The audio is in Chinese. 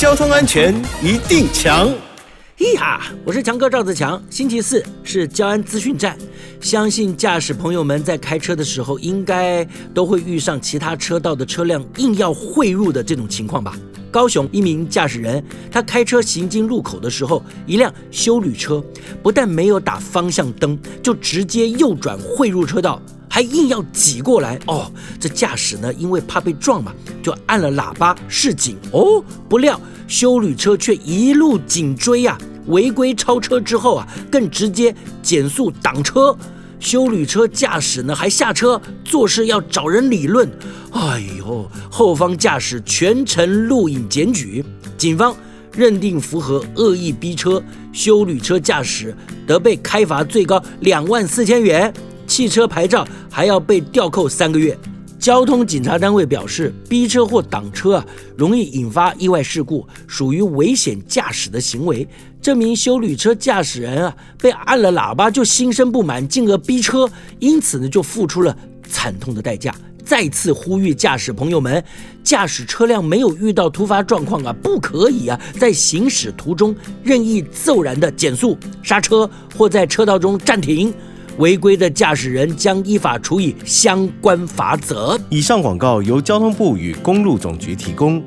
交通安全一定强。咿哈，我是强哥赵自强。星期四是交安资讯站，相信驾驶朋友们在开车的时候，应该都会遇上其他车道的车辆硬要汇入的这种情况吧。高雄一名驾驶人，他开车行经路口的时候，一辆修旅车不但没有打方向灯，就直接右转汇入车道，还硬要挤过来。哦，这驾驶呢，因为怕被撞嘛，就按了喇叭示警。哦，不料修旅车却一路紧追呀，违规超车之后啊，更直接减速挡车。修旅车驾驶呢，还下车做事要找人理论。哎呦，后方驾驶全程录影检举，警方认定符合恶意逼车，修旅车驾驶得被开罚最高两万四千元，汽车牌照还要被吊扣三个月。交通警察单位表示，逼车或挡车啊，容易引发意外事故，属于危险驾驶的行为。这名修旅车驾驶人啊，被按了喇叭就心生不满，进而逼车，因此呢，就付出了惨痛的代价。再次呼吁驾驶朋友们，驾驶车辆没有遇到突发状况啊，不可以啊，在行驶途中任意骤然的减速、刹车或在车道中暂停。违规的驾驶人将依法处以相关罚则。以上广告由交通部与公路总局提供。